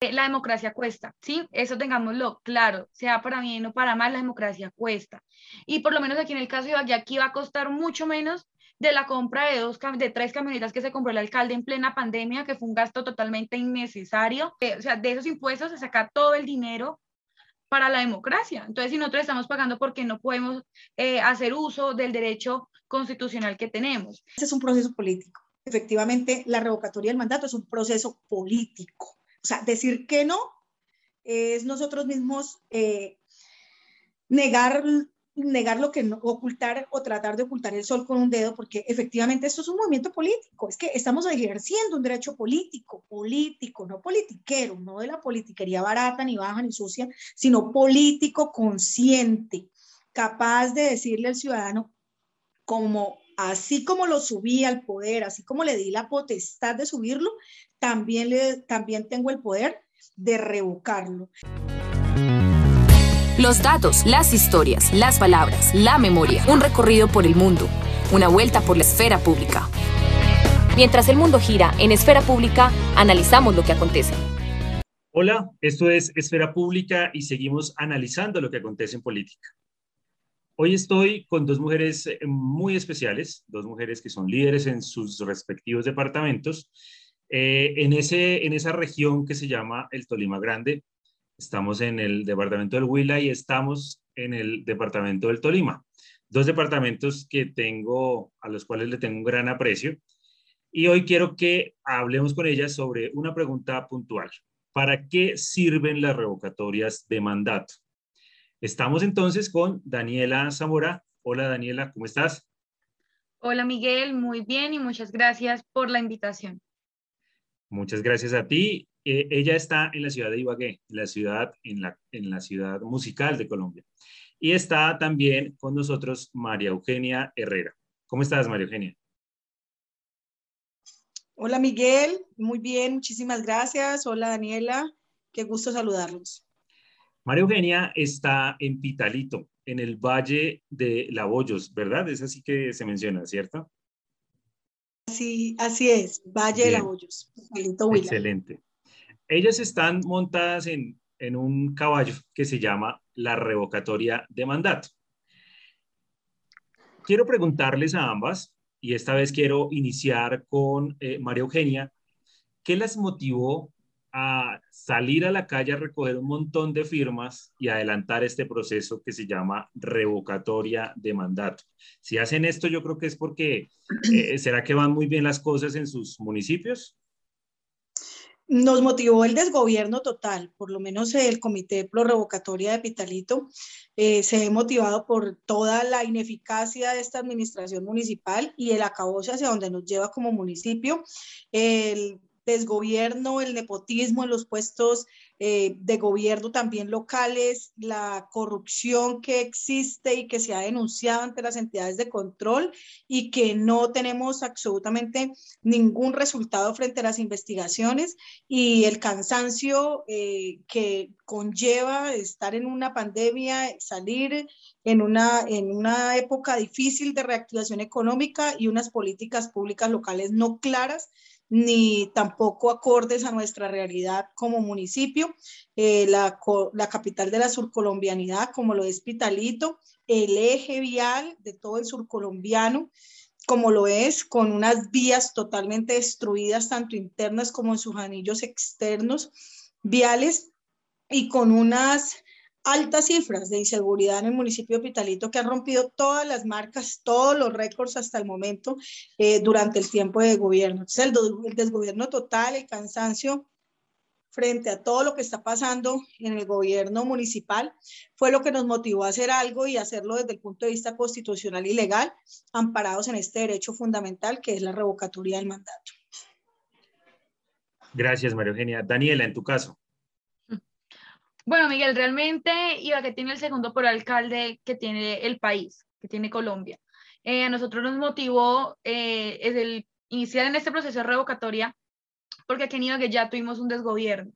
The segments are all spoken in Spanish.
La democracia cuesta, ¿sí? Eso tengámoslo claro, sea para bien o para mal, la democracia cuesta. Y por lo menos aquí en el caso de Ibagué, aquí va a costar mucho menos de la compra de, dos, de tres camionetas que se compró el alcalde en plena pandemia, que fue un gasto totalmente innecesario. Eh, o sea, de esos impuestos se saca todo el dinero para la democracia. Entonces, si nosotros estamos pagando porque no podemos eh, hacer uso del derecho constitucional que tenemos. Este es un proceso político. Efectivamente, la revocatoria del mandato es un proceso político o sea, decir que no es nosotros mismos eh, negar, negar lo que no, ocultar o tratar de ocultar el sol con un dedo, porque efectivamente esto es un movimiento político, es que estamos ejerciendo un derecho político, político, no politiquero, no de la politiquería barata, ni baja, ni sucia, sino político consciente, capaz de decirle al ciudadano como así como lo subí al poder, así como le di la potestad de subirlo, también, le, también tengo el poder de revocarlo. Los datos, las historias, las palabras, la memoria, un recorrido por el mundo, una vuelta por la esfera pública. Mientras el mundo gira en esfera pública, analizamos lo que acontece. Hola, esto es Esfera Pública y seguimos analizando lo que acontece en política. Hoy estoy con dos mujeres eh, muy especiales, dos mujeres que son líderes en sus respectivos departamentos. Eh, en, ese, en esa región que se llama el Tolima Grande, estamos en el departamento del Huila y estamos en el departamento del Tolima. Dos departamentos que tengo, a los cuales le tengo un gran aprecio. Y hoy quiero que hablemos con ellas sobre una pregunta puntual. ¿Para qué sirven las revocatorias de mandato? Estamos entonces con Daniela Zamora. Hola Daniela, ¿cómo estás? Hola Miguel, muy bien y muchas gracias por la invitación. Muchas gracias a ti. Eh, ella está en la ciudad de Ibagué, la ciudad, en, la, en la ciudad musical de Colombia. Y está también con nosotros María Eugenia Herrera. ¿Cómo estás, María Eugenia? Hola Miguel, muy bien, muchísimas gracias. Hola Daniela, qué gusto saludarlos. María Eugenia está en Pitalito, en el Valle de Laboyos, ¿verdad? Es así que se menciona, ¿cierto? Sí, así es, Valle de Laboyos, Pitalito Excelente. Ellas están montadas en, un caballo que se llama la revocatoria de mandato. Quiero preguntarles a ambas, y esta vez quiero iniciar con eh, María Eugenia, ¿qué las motivó a salir a la calle a recoger un montón de firmas y adelantar este proceso que se llama revocatoria de mandato. Si hacen esto, yo creo que es porque, eh, ¿será que van muy bien las cosas en sus municipios? Nos motivó el desgobierno total, por lo menos el Comité Pro Revocatoria de Pitalito eh, se ve motivado por toda la ineficacia de esta administración municipal y el acabose hacia donde nos lleva como municipio. El desgobierno, el nepotismo en los puestos eh, de gobierno también locales, la corrupción que existe y que se ha denunciado ante las entidades de control y que no tenemos absolutamente ningún resultado frente a las investigaciones y el cansancio eh, que conlleva estar en una pandemia, salir en una, en una época difícil de reactivación económica y unas políticas públicas locales no claras ni tampoco acordes a nuestra realidad como municipio. Eh, la, capital de la surcolombianidad, como lo es Pitalito, el eje vial de todo el surcolombiano, como lo es, con unas vías totalmente destruidas, tanto internas como en sus anillos externos viales, y con unas altas cifras de inseguridad en el municipio de Pitalito que han rompido todas las marcas, todos los récords hasta el momento eh, durante el tiempo de gobierno. Entonces, el, desgobierno total, el cansancio frente a todo lo que está pasando en el gobierno municipal fue lo que nos motivó a hacer algo y hacerlo desde el punto de vista constitucional y legal, amparados en este derecho fundamental que es la revocatoria del mandato. Gracias, María Eugenia. Daniela, en tu caso. Bueno, Miguel, realmente que tiene el segundo por alcalde que tiene el país, que tiene Colombia. Eh, a nosotros nos motivó eh, el iniciar en este proceso de revocatoria porque aquí en Ibagué ya tuvimos un desgobierno.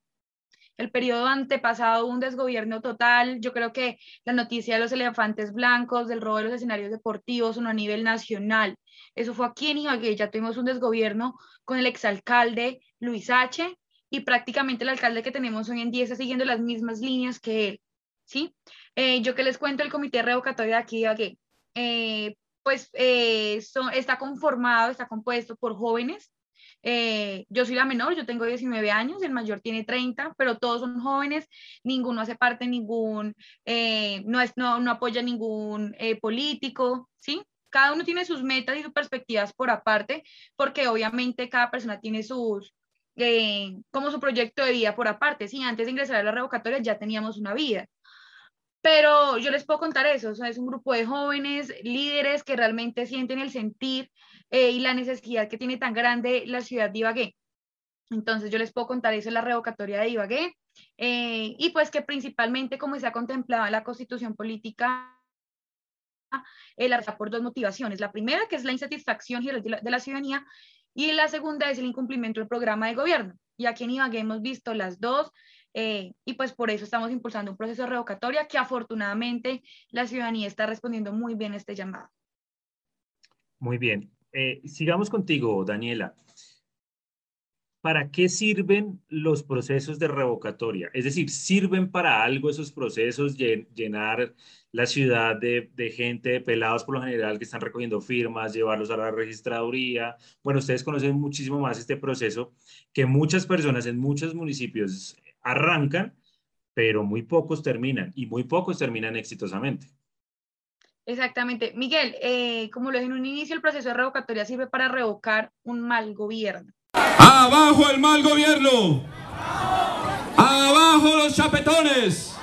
El periodo antepasado un desgobierno total. Yo creo que la noticia de los elefantes blancos, del robo de los escenarios deportivos, uno a nivel nacional. Eso fue aquí en Ibagué, ya tuvimos un desgobierno con el exalcalde Luis H., y prácticamente el alcalde que tenemos hoy en día está siguiendo las mismas líneas que él, ¿sí? Eh, yo que les cuento, el comité revocatorio de aquí de eh, pues eh, está conformado, está compuesto por jóvenes. Yo soy la menor, yo tengo 19 años, el mayor tiene 30, pero todos son jóvenes, ninguno hace parte, ningún, no, es, no, no apoya ningún político, ¿sí? Cada uno tiene sus metas y sus perspectivas por aparte, porque obviamente cada persona tiene sus, como su proyecto de vida por aparte. Sí, antes de ingresar a la revocatoria ya teníamos una vida. Pero yo les puedo contar eso, o sea, es un grupo de jóvenes, líderes que realmente sienten el sentir eh, y la necesidad que tiene tan grande la ciudad de Ibagué. Entonces yo les puedo contar eso la revocatoria de Ibagué eh, y pues que principalmente como se ha contemplado en la constitución política, el eh, por dos motivaciones. La primera, que es la insatisfacción de la ciudadanía, y la segunda es el incumplimiento del programa de gobierno. Y aquí en Ibagué hemos visto las dos, eh, y pues por eso estamos impulsando un proceso de revocatoria que afortunadamente la ciudadanía está respondiendo muy bien a este llamado. Muy bien. Eh, sigamos contigo, Daniela. ¿Para qué sirven los procesos de revocatoria? Es decir, ¿sirven para algo esos procesos, llenar la ciudad de, de, gente, de pelados por lo general que están recogiendo firmas, llevarlos a la registraduría? Bueno, ustedes conocen muchísimo más este proceso que muchas personas en muchos municipios arrancan, pero muy pocos terminan y muy pocos terminan exitosamente. Exactamente. Miguel, eh, como lo dije en un inicio, el proceso de revocatoria sirve para revocar un mal gobierno. Abajo el mal gobierno. Abajo los chapetones.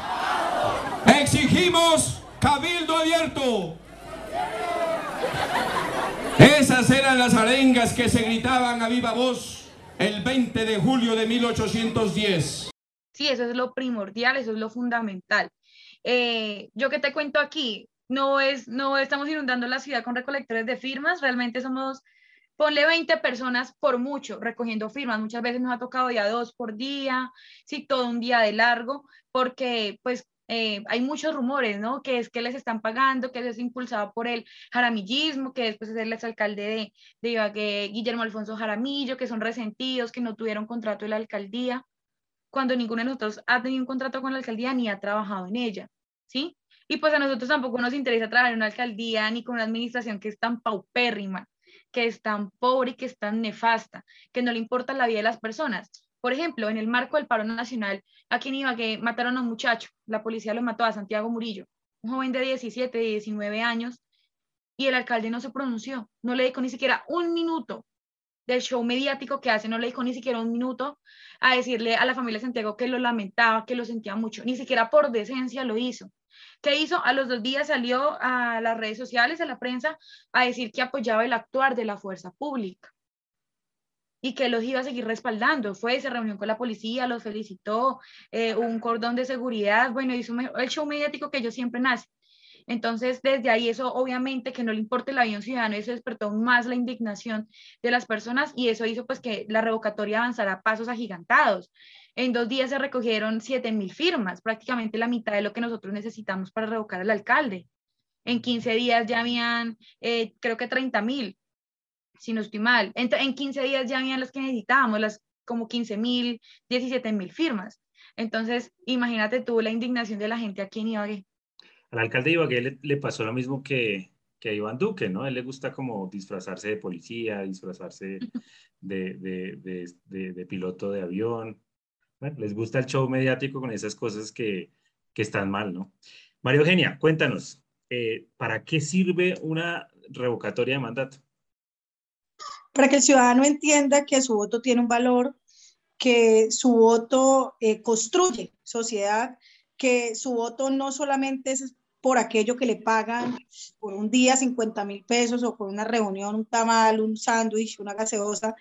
Exigimos cabildo abierto. Esas eran las arengas que se gritaban a viva voz el 20 de julio de 1810. Sí, eso es lo primordial, eso es lo fundamental. Eh, yo que te cuento aquí, no es, no estamos inundando la ciudad con recolectores de firmas, realmente somos, ponle 20 personas por mucho recogiendo firmas, muchas veces nos ha tocado ya dos por día, sí, todo un día de largo, porque pues eh, hay muchos rumores, ¿no? Que es que les están pagando, que eso es impulsado por el jaramillismo, que después es el exalcalde de, de Guillermo Alfonso Jaramillo, que son resentidos, que no tuvieron contrato de la alcaldía cuando ninguno de nosotros ha tenido un contrato con la alcaldía ni ha trabajado en ella, ¿sí? Y pues a nosotros tampoco nos interesa trabajar en una alcaldía ni con una administración que es tan paupérrima, que es tan pobre y que es tan nefasta, que no le importa la vida de las personas. Por ejemplo, en el marco del paro nacional, aquí en Ibagué mataron a un muchacho, la policía lo mató a Santiago Murillo, un joven de 17, 19 años, y el alcalde no se pronunció, no le dijo ni siquiera un minuto del show mediático que hace, no le dijo ni siquiera un minuto a decirle a la familia Santiago que lo lamentaba, que lo sentía mucho, ni siquiera por decencia lo hizo. ¿Qué hizo? A los dos días salió a las redes sociales, a la prensa, a decir que apoyaba el actuar de la fuerza pública y que los iba a seguir respaldando. Fue, se reunió con la policía, los felicitó, eh, un cordón de seguridad, bueno, hizo el show mediático que ellos siempre nace. Entonces, desde ahí eso obviamente que no le importe la vida un ciudadano, eso despertó más la indignación de las personas y eso hizo pues que la revocatoria avanzara a pasos agigantados. En dos días se recogieron 7 mil firmas, prácticamente la mitad de lo que nosotros necesitamos para revocar al alcalde. En 15 días ya habían, eh, creo que 30 mil, si no estoy mal. En, en 15 días ya habían las que necesitábamos, las como 15 mil, 17 mil firmas. Entonces, imagínate tú la indignación de la gente aquí en Ibagué. Al alcalde de Ibagué le, pasó lo mismo que, que, a Iván Duque, ¿no? A él le gusta como disfrazarse de policía, disfrazarse de, de, de, de piloto de avión. Bueno, les gusta el show mediático con esas cosas que, que están mal, ¿no? María Eugenia, cuéntanos, eh, ¿para qué sirve una revocatoria de mandato? Para que el ciudadano entienda que su voto tiene un valor, que su voto eh, construye sociedad, que su voto no solamente es por aquello que le pagan por un día 50 mil pesos o por una reunión, un tamal, un sándwich, una gaseosa,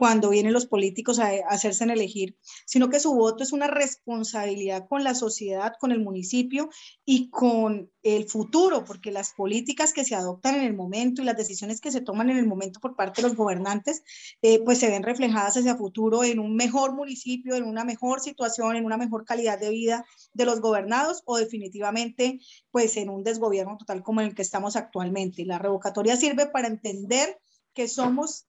cuando vienen los políticos a, hacerse en elegir, sino que su voto es una responsabilidad con la sociedad, con el municipio y con el futuro, porque las políticas que se adoptan en el momento y las decisiones que se toman en el momento por parte de los gobernantes, eh, pues se ven reflejadas hacia futuro en un mejor municipio, en una mejor situación, en una mejor calidad de vida de los gobernados o definitivamente pues en un desgobierno total como el que estamos actualmente. La revocatoria sirve para entender que somos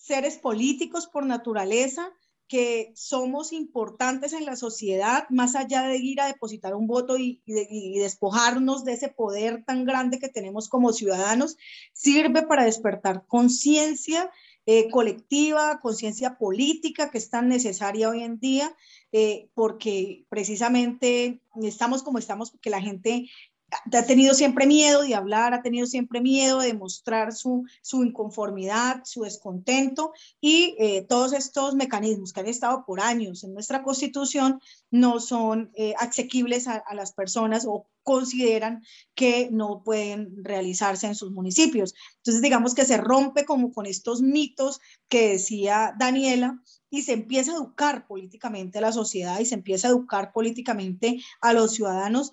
seres políticos por naturaleza, que somos importantes en la sociedad, más allá de ir a depositar un voto y, despojarnos de ese poder tan grande que tenemos como ciudadanos, sirve para despertar conciencia eh, colectiva, conciencia política que es tan necesaria hoy en día, eh, porque precisamente estamos como estamos, porque la gente ha tenido siempre miedo de hablar, ha tenido siempre miedo de mostrar su, su inconformidad, su descontento y eh, todos estos mecanismos que han estado por años en nuestra constitución no son eh, asequibles a, a, las personas o consideran que no pueden realizarse en sus municipios. Entonces, digamos que se rompe como con estos mitos que decía Daniela y se empieza a educar políticamente a la sociedad y se empieza a educar políticamente a los ciudadanos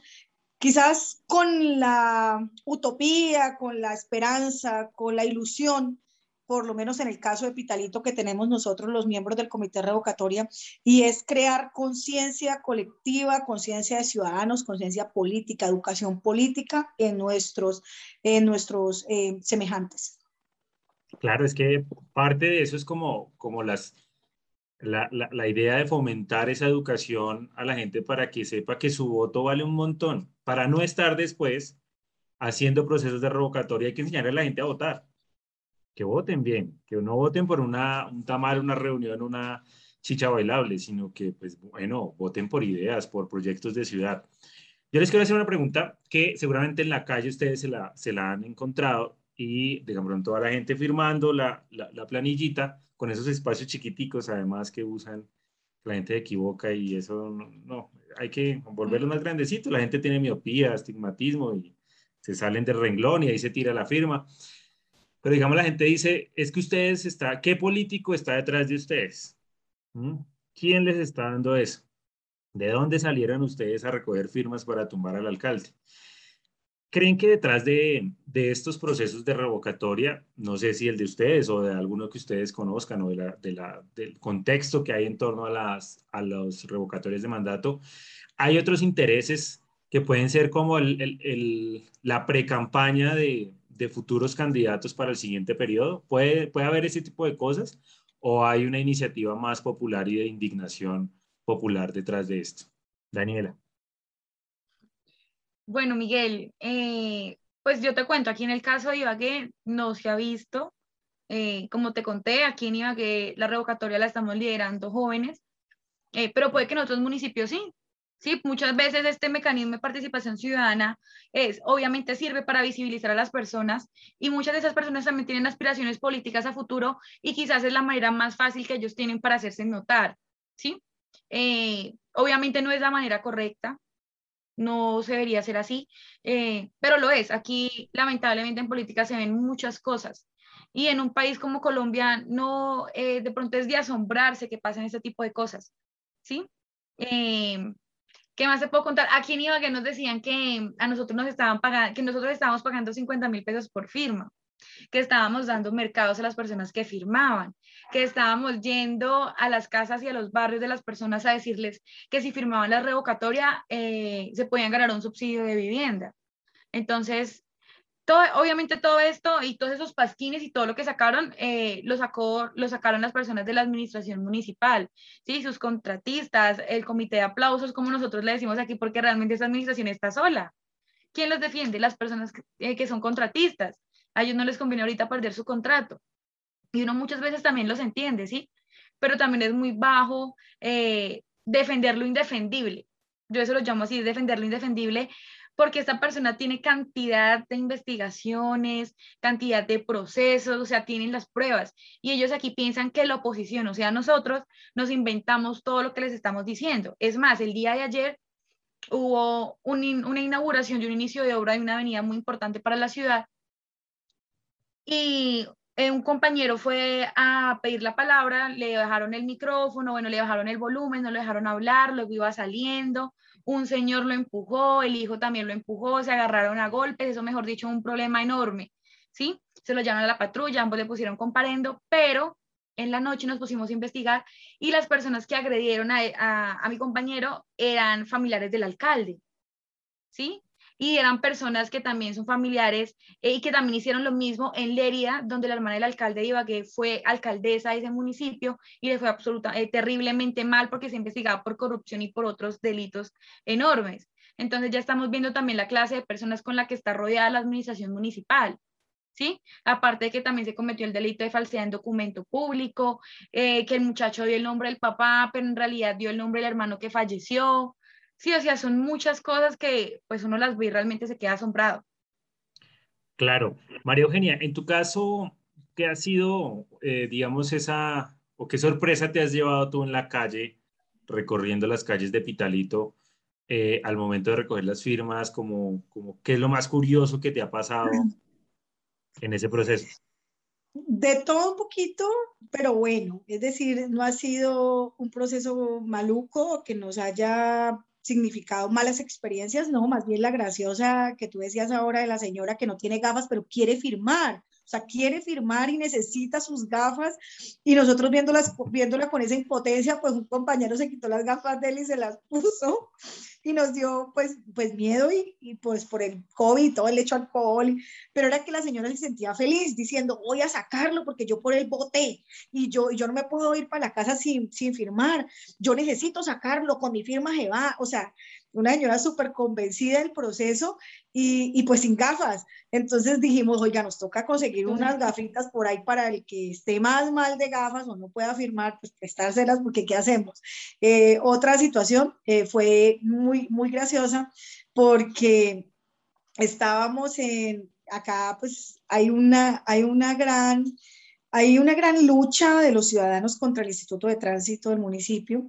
quizás con la utopía, con la esperanza, con la ilusión, por lo menos en el caso de Pitalito que tenemos nosotros los miembros del comité revocatoria, y es crear conciencia colectiva, conciencia de ciudadanos, conciencia política, educación política en nuestros, en nuestros eh, semejantes. Claro, es que parte de eso es como, como las la, la, idea de fomentar esa educación a la gente para que sepa que su voto vale un montón, para no estar después haciendo procesos de revocatoria, hay que enseñarle a la gente a votar, que voten bien, que no voten por una, un tamal, una reunión, una chicha bailable, sino que, pues, bueno, voten por ideas, por proyectos de ciudad. Yo les quiero hacer una pregunta que seguramente en la calle ustedes se la, se la han encontrado y, digamos, toda la gente firmando la, la planillita, con esos espacios chiquiticos, además que usan, la gente se equivoca y eso no, hay que volverlos más grandecitos. La gente tiene miopía, astigmatismo y se salen del renglón y ahí se tira la firma. Pero digamos, la gente dice, es que ustedes está, ¿qué político está detrás de ustedes? ¿Mm? ¿Quién les está dando eso? ¿De dónde salieron ustedes a recoger firmas para tumbar al alcalde? ¿Creen que detrás de, de, estos procesos de revocatoria, no sé si el de ustedes o de alguno que ustedes conozcan o del contexto que hay en torno a, las, a los revocatorios de mandato, hay otros intereses que pueden ser como el, el, el, la pre-campaña de, de, futuros candidatos para el siguiente periodo? ¿Puede, ¿Puede haber ese tipo de cosas o hay una iniciativa más popular y de indignación popular detrás de esto? Daniela. Bueno, Miguel, eh, pues yo te cuento, aquí en el caso de Ibagué no se ha visto, eh, como te conté, aquí en Ibagué la revocatoria la estamos liderando jóvenes, eh, pero puede que en otros municipios sí. Sí, muchas veces este mecanismo de participación ciudadana es, obviamente sirve para visibilizar a las personas y muchas de esas personas también tienen aspiraciones políticas a futuro y quizás es la manera más fácil que ellos tienen para hacerse notar, ¿sí? obviamente no es la manera correcta, no se debería ser así, eh, pero lo es. Aquí, lamentablemente, en política se ven muchas cosas. Y en un país como Colombia, no, eh, de pronto es de asombrarse que pasen ese tipo de cosas. ¿Sí? Eh, ¿Qué más se puedo contar? Aquí en Ibagué nos decían que a nosotros nos estaban pagando, que nosotros estábamos pagando 50 mil pesos por firma que estábamos dando mercados a las personas que firmaban, que estábamos yendo a las casas y a los barrios de las personas a decirles que si firmaban la revocatoria eh, se podían ganar un subsidio de vivienda. Entonces, todo, obviamente todo esto y todos esos pasquines y todo lo que sacaron, eh, lo, sacó, lo sacaron las personas de la administración municipal, ¿sí? sus contratistas, el comité de aplausos, como nosotros le decimos aquí, porque realmente esa administración está sola. ¿Quién los defiende? Las personas que, eh, que son contratistas a ellos no les conviene ahorita perder su contrato. Y uno muchas veces también los entiende, ¿sí? Pero también es muy bajo eh, defender lo indefendible. Yo eso lo llamo así, defender lo indefendible, porque esta persona tiene cantidad de investigaciones, cantidad de procesos, o sea, tienen las pruebas. Y ellos aquí piensan que la oposición, o sea, nosotros nos inventamos todo lo que les estamos diciendo. Es más, el día de ayer hubo una inauguración de un inicio de obra de una avenida muy importante para la ciudad y eh, un compañero fue a pedir la palabra, le bajaron el micrófono, bueno, le bajaron el volumen, no le dejaron hablar, luego iba saliendo, un señor lo empujó, el hijo también lo empujó, se agarraron a golpes, eso mejor dicho, un problema enorme, ¿sí? Se lo llamaron a la patrulla, ambos le pusieron comparendo, pero en la noche nos pusimos a investigar y las personas que agredieron a, a mi compañero eran familiares del alcalde, ¿sí? Y eran personas que también son familiares eh, y que también hicieron lo mismo en Lerida, donde la hermana del alcalde de Ibagué fue alcaldesa de ese municipio y le fue absolutamente eh, terriblemente mal porque se investigaba por corrupción y por otros delitos enormes. Entonces ya estamos viendo también la clase de personas con la que está rodeada la administración municipal. ¿Sí? Aparte de que también se cometió el delito de falsedad en documento público, eh, que el muchacho dio el nombre del papá, pero en realidad dio el nombre del hermano que falleció. Sí, o sea, son muchas cosas que pues uno las ve y realmente se queda asombrado. Claro. María Eugenia, en tu caso, ¿qué ha sido, eh, digamos, esa, o qué sorpresa te has llevado tú en la calle, recorriendo las calles de Pitalito, eh, al momento de recoger las firmas, como, como qué es lo más curioso que te ha pasado en ese proceso? De todo un poquito, pero bueno, es decir, no ha sido un proceso maluco que nos haya significado malas experiencias, no, más bien la graciosa que tú decías ahora de la señora que no tiene gafas, pero quiere firmar. O sea, quiere firmar y necesita sus gafas. Y nosotros viéndolas, viéndola con esa impotencia, pues un compañero se quitó las gafas de él y se las puso. Y nos dio pues, pues miedo y, y pues por el COVID, todo el hecho alcohol, pero era que la señora se sentía feliz diciendo, voy a sacarlo porque yo por él voté y yo, yo no me puedo ir para la casa sin, sin firmar, yo necesito sacarlo, con mi firma se va, o sea, una señora súper convencida del proceso y, y, pues sin gafas. Entonces dijimos, oiga, nos toca conseguir unas gafitas por ahí para el que esté más mal de gafas o no pueda firmar, pues prestárselas porque ¿qué hacemos? Eh, otra situación eh, fue muy, muy graciosa porque estábamos en, acá pues hay una, hay una gran hay una gran lucha de los ciudadanos contra el Instituto de Tránsito del municipio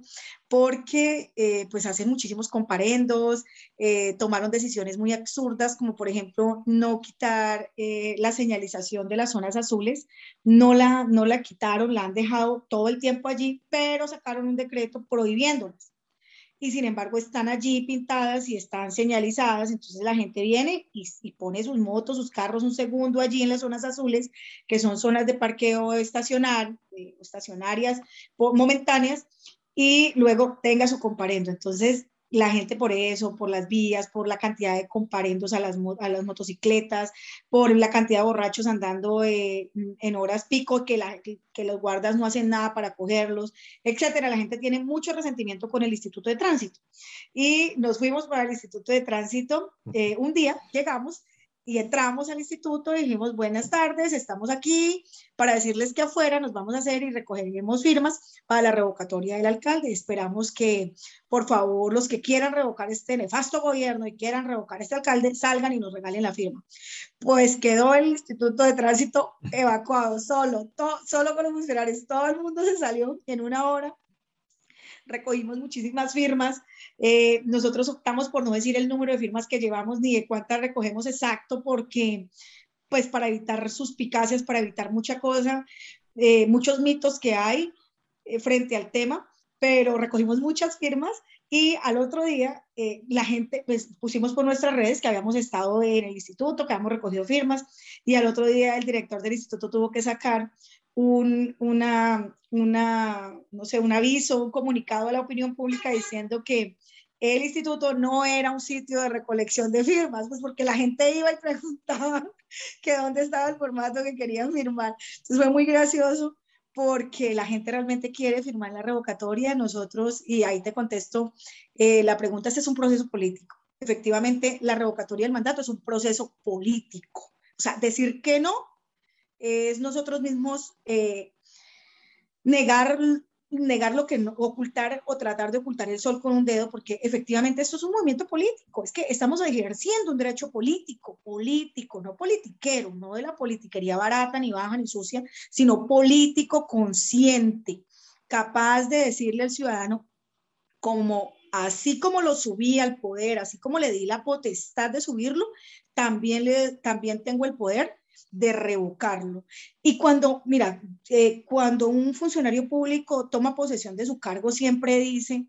porque eh, pues hacen muchísimos comparendos, eh, tomaron decisiones muy absurdas como por ejemplo no quitar eh, la señalización de las zonas azules, no la, no la quitaron, la han dejado todo el tiempo allí, pero sacaron un decreto prohibiéndolas. Y sin embargo están allí pintadas y están señalizadas, entonces la gente viene y, pone sus motos, sus carros un segundo allí en las zonas azules, que son zonas de parqueo estacionar, eh, estacionarias momentáneas, y luego tenga su comparendo. Entonces, la gente por eso, por las vías, por la cantidad de comparendos a las, a las motocicletas, por la cantidad de borrachos andando eh, en horas pico, que, la, que, los guardas no hacen nada para cogerlos, etcétera. La gente tiene mucho resentimiento con el Instituto de Tránsito. Y nos fuimos para el Instituto de Tránsito eh, un día, llegamos y entramos al instituto y dijimos, buenas tardes, estamos aquí para decirles que afuera nos vamos a hacer y recogeremos firmas para la revocatoria del alcalde. Esperamos que, por favor, los que quieran revocar este nefasto gobierno y quieran revocar este alcalde, salgan y nos regalen la firma. Pues quedó el instituto de tránsito evacuado, solo, solo con los funcionarios. Todo el mundo se salió en una hora recogimos muchísimas firmas. Eh, nosotros optamos por no decir el número de firmas que llevamos ni de cuántas recogemos exacto porque, pues, para evitar suspicacias, para evitar mucha cosa, eh, muchos mitos que hay eh, frente al tema, pero recogimos muchas firmas y al otro día la gente, pues pusimos por nuestras redes que habíamos estado en el instituto, que habíamos recogido firmas y al otro día el director del instituto tuvo que sacar un, una, una, no sé, un aviso, un comunicado a la opinión pública diciendo que el instituto no era un sitio de recolección de firmas, pues porque la gente iba y preguntaba que dónde estaba el formato que querían firmar. Entonces fue muy gracioso porque la gente realmente quiere firmar la revocatoria. Nosotros, y ahí te contesto, eh, la pregunta es, es un proceso político. Efectivamente, la revocatoria del mandato es un proceso político. O sea, decir que no es nosotros mismos eh, negar, negar lo que ocultar o tratar de ocultar el sol con un dedo, porque efectivamente esto es un movimiento político, es que estamos ejerciendo un derecho político, político, no politiquero, no de la politiquería barata, ni baja, ni sucia, sino político consciente, capaz de decirle al ciudadano como así como lo subí al poder, así como le di la potestad de subirlo, también, le, también tengo el poder de revocarlo. Y cuando, mira, eh, cuando un funcionario público toma posesión de su cargo, siempre dice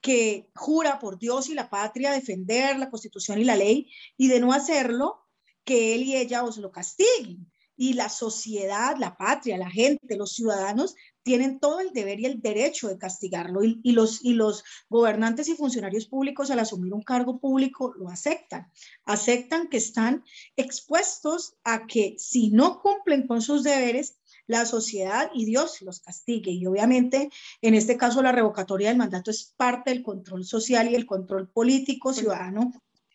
que jura por Dios y la patria defender la constitución y la ley, y de no hacerlo, que él y ella os lo castiguen. Y la sociedad, la patria, la gente, los ciudadanos tienen todo el deber y el derecho de castigarlo y, los, y los gobernantes y funcionarios públicos al asumir un cargo público lo aceptan. Aceptan que están expuestos a que si no cumplen con sus deberes, la sociedad y Dios los castigue. Y obviamente, en este caso, la revocatoria del mandato es parte del control social y el control político ciudadano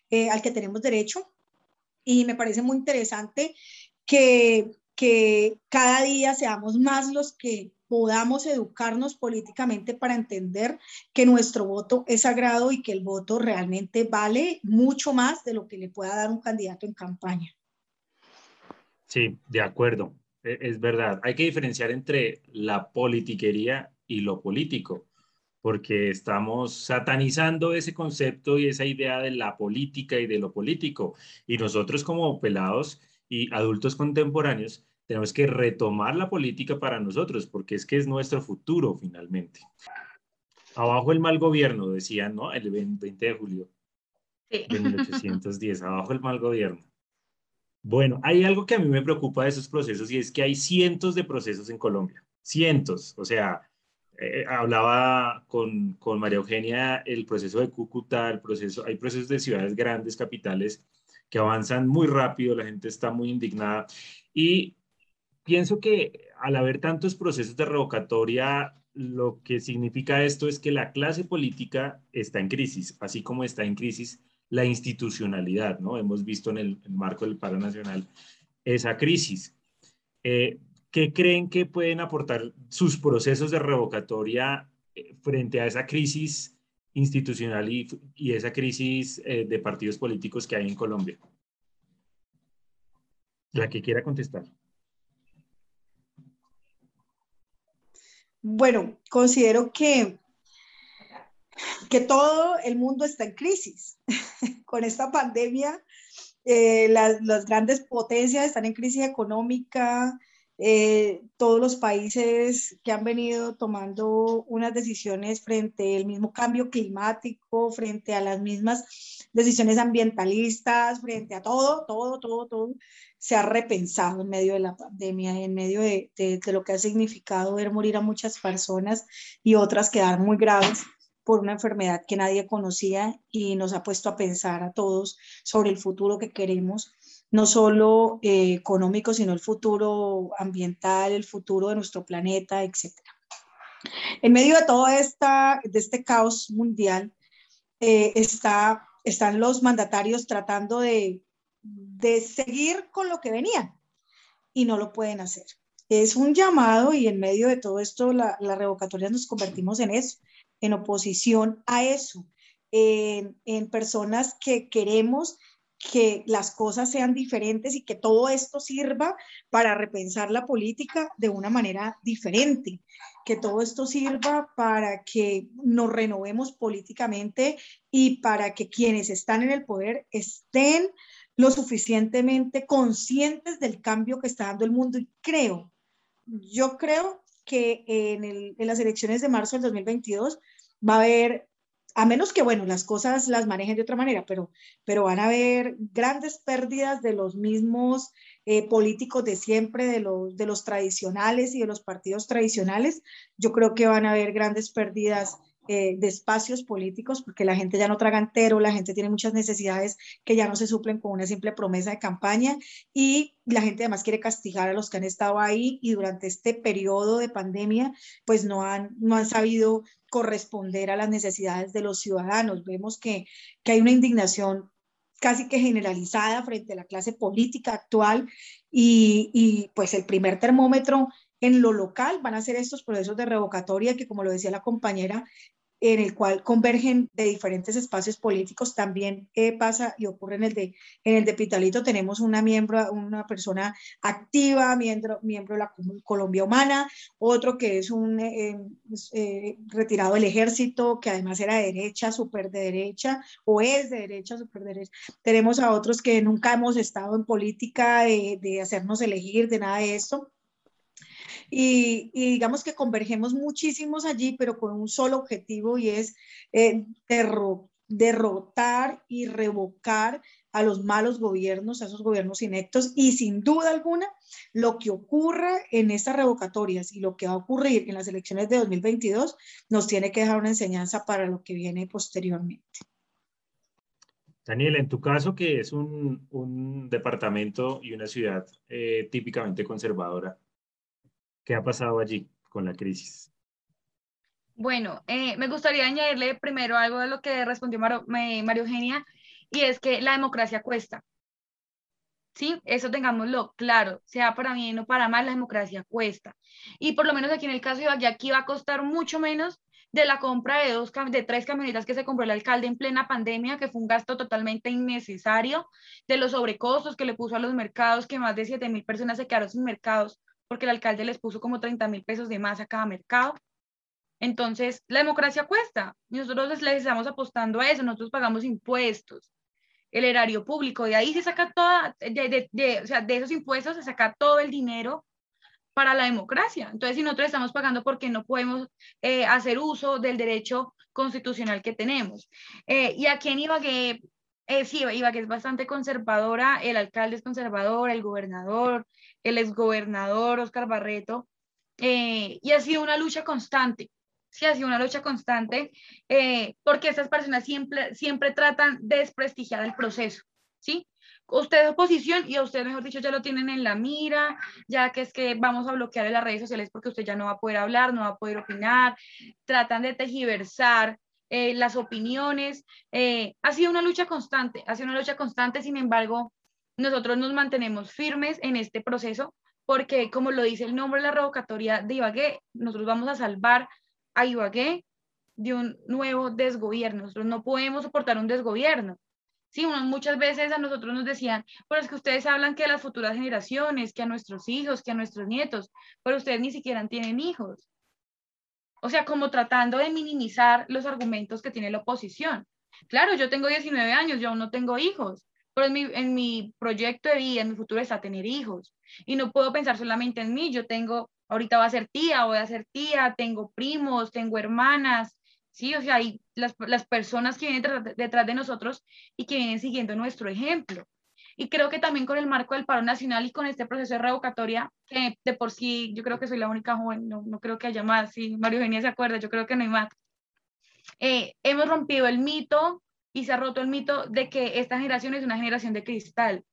eh, al que tenemos derecho. Y me parece muy interesante que, cada día seamos más los que podamos educarnos políticamente para entender que nuestro voto es sagrado y que el voto realmente vale mucho más de lo que le pueda dar un candidato en campaña. Sí, de acuerdo. E, es verdad, hay que diferenciar entre la politiquería y lo político, porque estamos satanizando ese concepto y esa idea de la política y de lo político. Y nosotros como pelados y adultos contemporáneos tenemos que retomar la política para nosotros, porque es que es nuestro futuro finalmente. Abajo el mal gobierno, decían, ¿no? El 20 de julio de 1810, abajo el mal gobierno. Bueno, hay algo que a mí me preocupa de esos procesos y es que hay cientos de procesos en Colombia, cientos. O sea, eh, hablaba con, con, María Eugenia el proceso de Cúcuta, el proceso, hay procesos de ciudades grandes, capitales, que avanzan muy rápido, la gente está muy indignada. Y pienso que al haber tantos procesos de revocatoria, lo que significa esto es que la clase política está en crisis, así como está en crisis la institucionalidad, ¿no? Hemos visto en el, marco del paro nacional esa crisis. Eh, ¿Qué creen que pueden aportar sus procesos de revocatoria eh, frente a esa crisis institucional y, esa crisis eh, de partidos políticos que hay en Colombia? La que quiera contestar. Bueno, considero que que todo el mundo está en crisis. Con esta pandemia, eh, las, las, grandes potencias están en crisis económica, eh, todos los países que han venido tomando unas decisiones frente al mismo cambio climático, frente a las mismas decisiones ambientalistas, frente a todo, todo, todo, todo, se ha repensado en medio de la pandemia, en medio de, de, de lo que ha significado ver morir a muchas personas y otras quedar muy graves por una enfermedad que nadie conocía y nos ha puesto a pensar a todos sobre el futuro que queremos, no solo eh, económico, sino el futuro ambiental, el futuro de nuestro planeta, etc. En medio de todo esta, de este caos mundial, eh, está, están los mandatarios tratando de, de seguir con lo que venían y no lo pueden hacer. Es un llamado y en medio de todo esto la, la revocatoria nos convertimos en eso, en oposición a eso, en, personas que queremos que las cosas sean diferentes y que todo esto sirva para repensar la política de una manera diferente, que todo esto sirva para que nos renovemos políticamente y para que quienes están en el poder estén lo suficientemente conscientes del cambio que está dando el mundo. Y creo, yo creo que en, las elecciones de marzo del 2022 va a haber, a menos que, bueno, las cosas las manejen de otra manera, pero, pero van a haber grandes pérdidas de los mismos eh, políticos de siempre, de los, de los tradicionales y de los partidos tradicionales. Yo creo que van a haber grandes pérdidas eh, de espacios políticos, porque la gente ya no traga entero, la gente tiene muchas necesidades que ya no se suplen con una simple promesa de campaña y la gente además quiere castigar a los que han estado ahí y durante este periodo de pandemia pues no han, no han sabido corresponder a las necesidades de los ciudadanos. Vemos que, que hay una indignación casi que generalizada frente a la clase política actual y, y, pues el primer termómetro en lo local van a ser estos procesos de revocatoria que, como lo decía la compañera, en el cual convergen de diferentes espacios políticos. También eh, pasa y ocurre en el, de, en el de Pitalito. Tenemos una miembro, una persona activa, miembro, miembro de la Colombia Humana, otro que es un eh, eh, retirado del ejército, que además era de derecha, súper de derecha, o es de derecha, súper derecha. Tenemos a otros que nunca hemos estado en política de, de hacernos elegir, de nada de esto y, digamos que convergemos muchísimos allí, pero con un solo objetivo y es eh, derrotar y revocar a los malos gobiernos, a esos gobiernos inectos y sin duda alguna lo que ocurra en estas revocatorias y lo que va a ocurrir en las elecciones de 2022 nos tiene que dejar una enseñanza para lo que viene posteriormente. Daniela, en tu caso, que es un, departamento y una ciudad eh, típicamente conservadora, ¿qué ha pasado allí con la crisis? Bueno, eh, me gustaría añadirle primero algo de lo que respondió María Eugenia, y es que la democracia cuesta. ¿Sí? Eso tengámoslo claro, sea para bien o para mal, la democracia cuesta. Y por lo menos aquí en el caso de aquí va a costar mucho menos de la compra de, dos, de tres camionetas que se compró el alcalde en plena pandemia, que fue un gasto totalmente innecesario, de los sobrecostos que le puso a los mercados, que más de 7 mil personas se quedaron sin mercados porque el alcalde les puso como 30 mil pesos de más a cada mercado. Entonces, la democracia cuesta. Nosotros les estamos apostando a eso, nosotros pagamos impuestos, el erario público, de ahí se saca toda, de, de, o sea, de esos impuestos se saca todo el dinero para la democracia. Entonces, si nosotros estamos pagando porque no podemos eh, hacer uso del derecho constitucional que tenemos. Eh, y aquí en Ibagué, eh, sí, Ibagué es bastante conservadora, el alcalde es conservador, el gobernador, el exgobernador Oscar Barreto, y ha sido una lucha constante. Sí, ha sido una lucha constante porque estas personas siempre, siempre tratan de desprestigiar el proceso, ¿sí? usted es oposición y a usted, mejor dicho, ya lo tienen en la mira, ya que es que vamos a bloquear las redes sociales porque usted ya no va a poder hablar, no va a poder opinar, tratan de tejiversar eh, las opiniones. Eh, ha sido una lucha constante, ha sido una lucha constante, sin embargo, nosotros nos mantenemos firmes en este proceso porque, como lo dice el nombre de la revocatoria de Ibagué, nosotros vamos a salvar a Ibagué de un nuevo desgobierno. Nosotros no podemos soportar un desgobierno. Sí, muchas veces a nosotros nos decían, pero es que ustedes hablan que a las futuras generaciones, que a nuestros hijos, que a nuestros nietos, pero ustedes ni siquiera tienen hijos. O sea, como tratando de minimizar los argumentos que tiene la oposición. Claro, yo tengo 19 años, yo aún no tengo hijos, pero en mi, en mi proyecto de vida, en mi futuro está tener hijos. Y no puedo pensar solamente en mí, yo tengo, ahorita voy a ser tía, voy a ser tía, tengo primos, tengo hermanas, ¿sí? O sea, hay las, las personas que vienen detrás de nosotros y que vienen siguiendo nuestro ejemplo. Y creo que también con el marco del paro nacional y con este proceso de revocatoria, que de por sí yo creo que soy la única joven, no, no creo que haya más, si Mario Eugenia se acuerda, yo creo que no hay más. Eh, hemos rompido el mito y se ha roto el mito de que esta generación es una generación de cristal.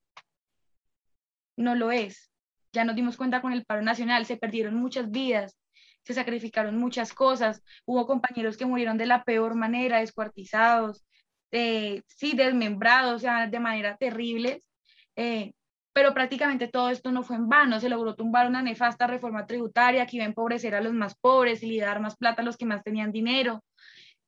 No lo es. Ya nos dimos cuenta con el paro nacional, se perdieron muchas vidas, se sacrificaron muchas cosas, hubo compañeros que murieron de la peor manera, descuartizados, eh, sí, desmembrados, o sea, de manera terrible, eh, pero prácticamente todo esto no fue en vano, se logró tumbar una nefasta reforma tributaria que iba a empobrecer a los más pobres y dar más plata a los que más tenían dinero,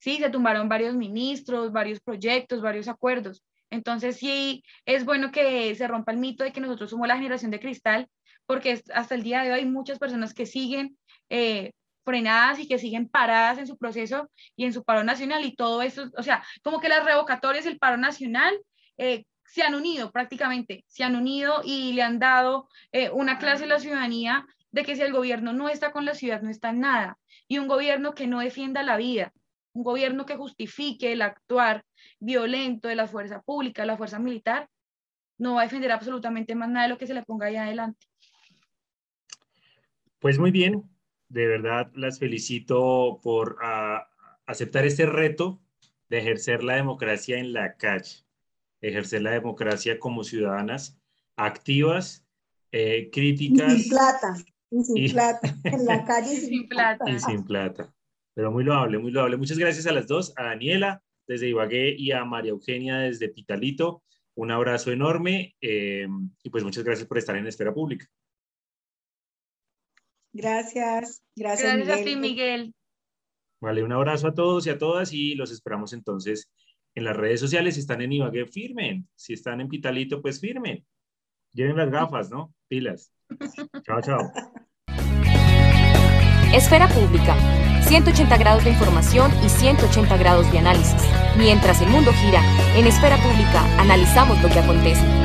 sí, se tumbaron varios ministros, varios proyectos, varios acuerdos, entonces sí, es bueno que se rompa el mito de que nosotros somos la generación de cristal, porque hasta el día de hoy hay muchas personas que siguen eh, frenadas y que siguen paradas en su proceso y en su paro nacional y todo eso, o sea, como que las revocatorias del paro nacional eh, se han unido prácticamente, se han unido y le han dado eh, una clase a la ciudadanía de que si el gobierno no está con la ciudad, no está en nada. Y un gobierno que no defienda la vida, un gobierno que justifique el actuar violento de la fuerza pública, la fuerza militar, no va a defender absolutamente más nada de lo que se le ponga ahí adelante. Pues muy bien, de verdad las felicito por ah, aceptar este reto de ejercer la democracia en la calle, ejercer la democracia como ciudadanas activas, eh, críticas. Y sin plata, y sin plata, en la calle sin, plata. Y sin plata. Pero muy loable, muy loable. Muchas gracias a las dos, a Daniela desde Ibagué y a María Eugenia desde Pitalito. Un abrazo enorme eh, y pues muchas gracias por estar en Esfera Pública. Gracias, gracias. Gracias a ti, Miguel. Vale, un abrazo a todos y a todas y los esperamos entonces en las redes sociales. Si están en Ibagué, firmen. Si están en Pitalito, pues firmen. Lleven las gafas, ¿no? Pilas. chao, chao. Esfera Pública. 180 grados de información y 180 grados de análisis. Mientras el mundo gira, en Esfera Pública analizamos lo que acontece.